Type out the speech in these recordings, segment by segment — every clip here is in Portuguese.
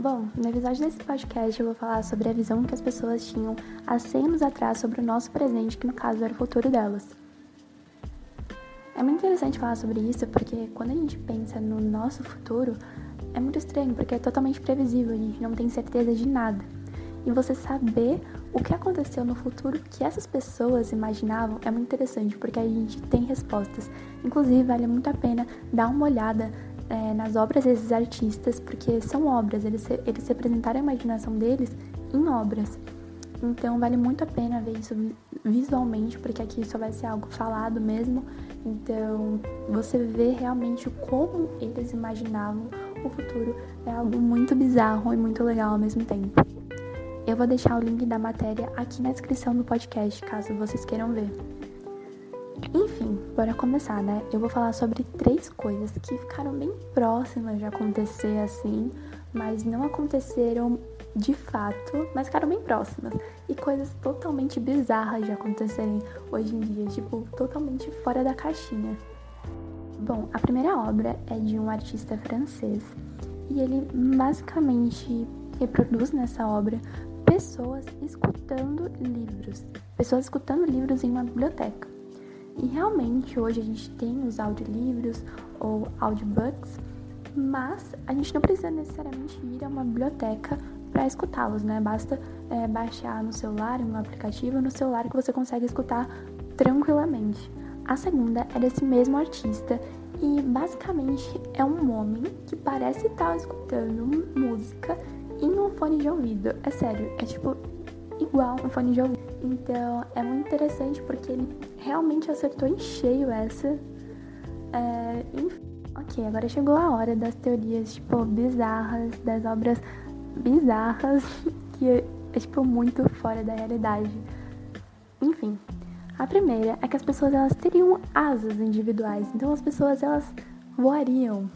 Bom, no episódio desse podcast eu vou falar sobre a visão que as pessoas tinham há 100 anos atrás sobre o nosso presente, que no caso era o futuro delas. É muito interessante falar sobre isso porque quando a gente pensa no nosso futuro, é muito estranho porque é totalmente previsível, a gente não tem certeza de nada. E você saber o que aconteceu no futuro que essas pessoas imaginavam é muito interessante porque a gente tem respostas. Inclusive, vale muito a pena dar uma olhada é, nas obras desses artistas, porque são obras, eles, eles representaram a imaginação deles em obras. Então vale muito a pena ver isso visualmente, porque aqui só vai ser algo falado mesmo. Então você vê realmente como eles imaginavam o futuro é algo muito bizarro e muito legal ao mesmo tempo. Eu vou deixar o link da matéria aqui na descrição do podcast, caso vocês queiram ver. Enfim, bora começar, né? Eu vou falar sobre três coisas que ficaram bem próximas de acontecer assim, mas não aconteceram de fato, mas ficaram bem próximas. E coisas totalmente bizarras de acontecerem hoje em dia, tipo, totalmente fora da caixinha. Bom, a primeira obra é de um artista francês e ele basicamente reproduz nessa obra pessoas escutando livros, pessoas escutando livros em uma biblioteca. E realmente hoje a gente tem os audiolivros ou audiobooks, mas a gente não precisa necessariamente ir a uma biblioteca para escutá-los, né? Basta é, baixar no celular, um aplicativo no celular que você consegue escutar tranquilamente. A segunda é desse mesmo artista e basicamente é um homem que parece estar escutando música em um fone de ouvido. É sério, é tipo igual um fone de ouvido. Então é muito interessante porque ele realmente acertou em cheio essa. É, ok, agora chegou a hora das teorias, tipo, bizarras, das obras bizarras, que é, é tipo, muito fora da realidade. Enfim, a primeira é que as pessoas elas teriam asas individuais, então as pessoas elas voariam.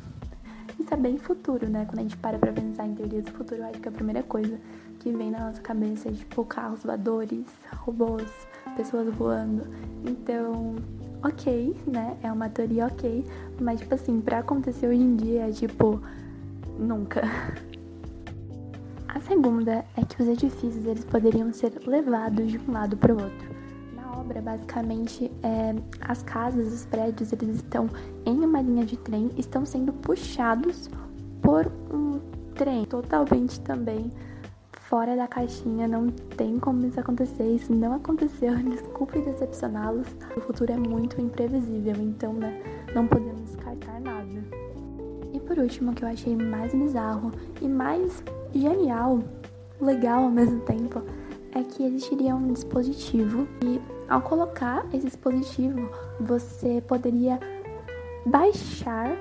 É bem futuro, né? Quando a gente para pra pensar em teorias do futuro, eu acho que a primeira coisa que vem na nossa cabeça é tipo carros voadores, robôs, pessoas voando. Então, ok, né? É uma teoria ok, mas tipo assim, pra acontecer hoje em dia é tipo, nunca. A segunda é que os edifícios eles poderiam ser levados de um lado para o outro obra, basicamente, é, as casas, os prédios, eles estão em uma linha de trem, estão sendo puxados por um trem totalmente também fora da caixinha, não tem como isso acontecer, isso não aconteceu, desculpe decepcioná-los. O futuro é muito imprevisível, então né, não podemos descartar nada. E por último, o que eu achei mais bizarro e mais genial, legal ao mesmo tempo, é que existiria um dispositivo e ao colocar esse dispositivo, você poderia baixar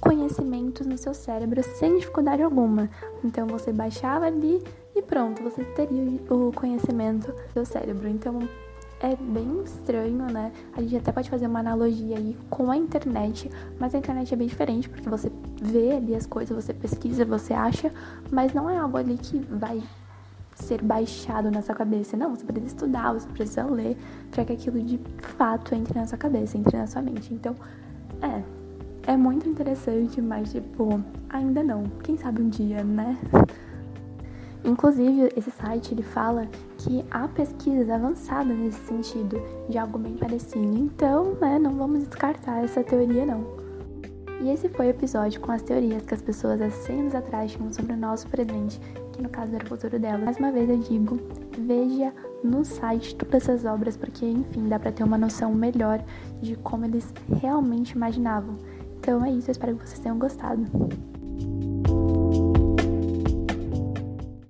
conhecimentos no seu cérebro sem dificuldade alguma. Então você baixava ali e pronto, você teria o conhecimento do seu cérebro. Então é bem estranho, né? A gente até pode fazer uma analogia aí com a internet, mas a internet é bem diferente porque você vê ali as coisas, você pesquisa, você acha, mas não é algo ali que vai ser baixado na sua cabeça. Não, você precisa estudar, você precisa ler para que aquilo de fato entre na sua cabeça, entre na sua mente. Então, é, é muito interessante, mas tipo, ainda não. Quem sabe um dia, né? Inclusive, esse site ele fala que há pesquisas avançadas nesse sentido, de algo bem parecido. Então, né, não vamos descartar essa teoria não. E esse foi o episódio com as teorias que as pessoas há 100 anos atrás tinham sobre o nosso presente que no caso era o futuro dela. Mais uma vez eu digo, veja no site todas essas obras, porque enfim, dá para ter uma noção melhor de como eles realmente imaginavam. Então é isso, eu espero que vocês tenham gostado.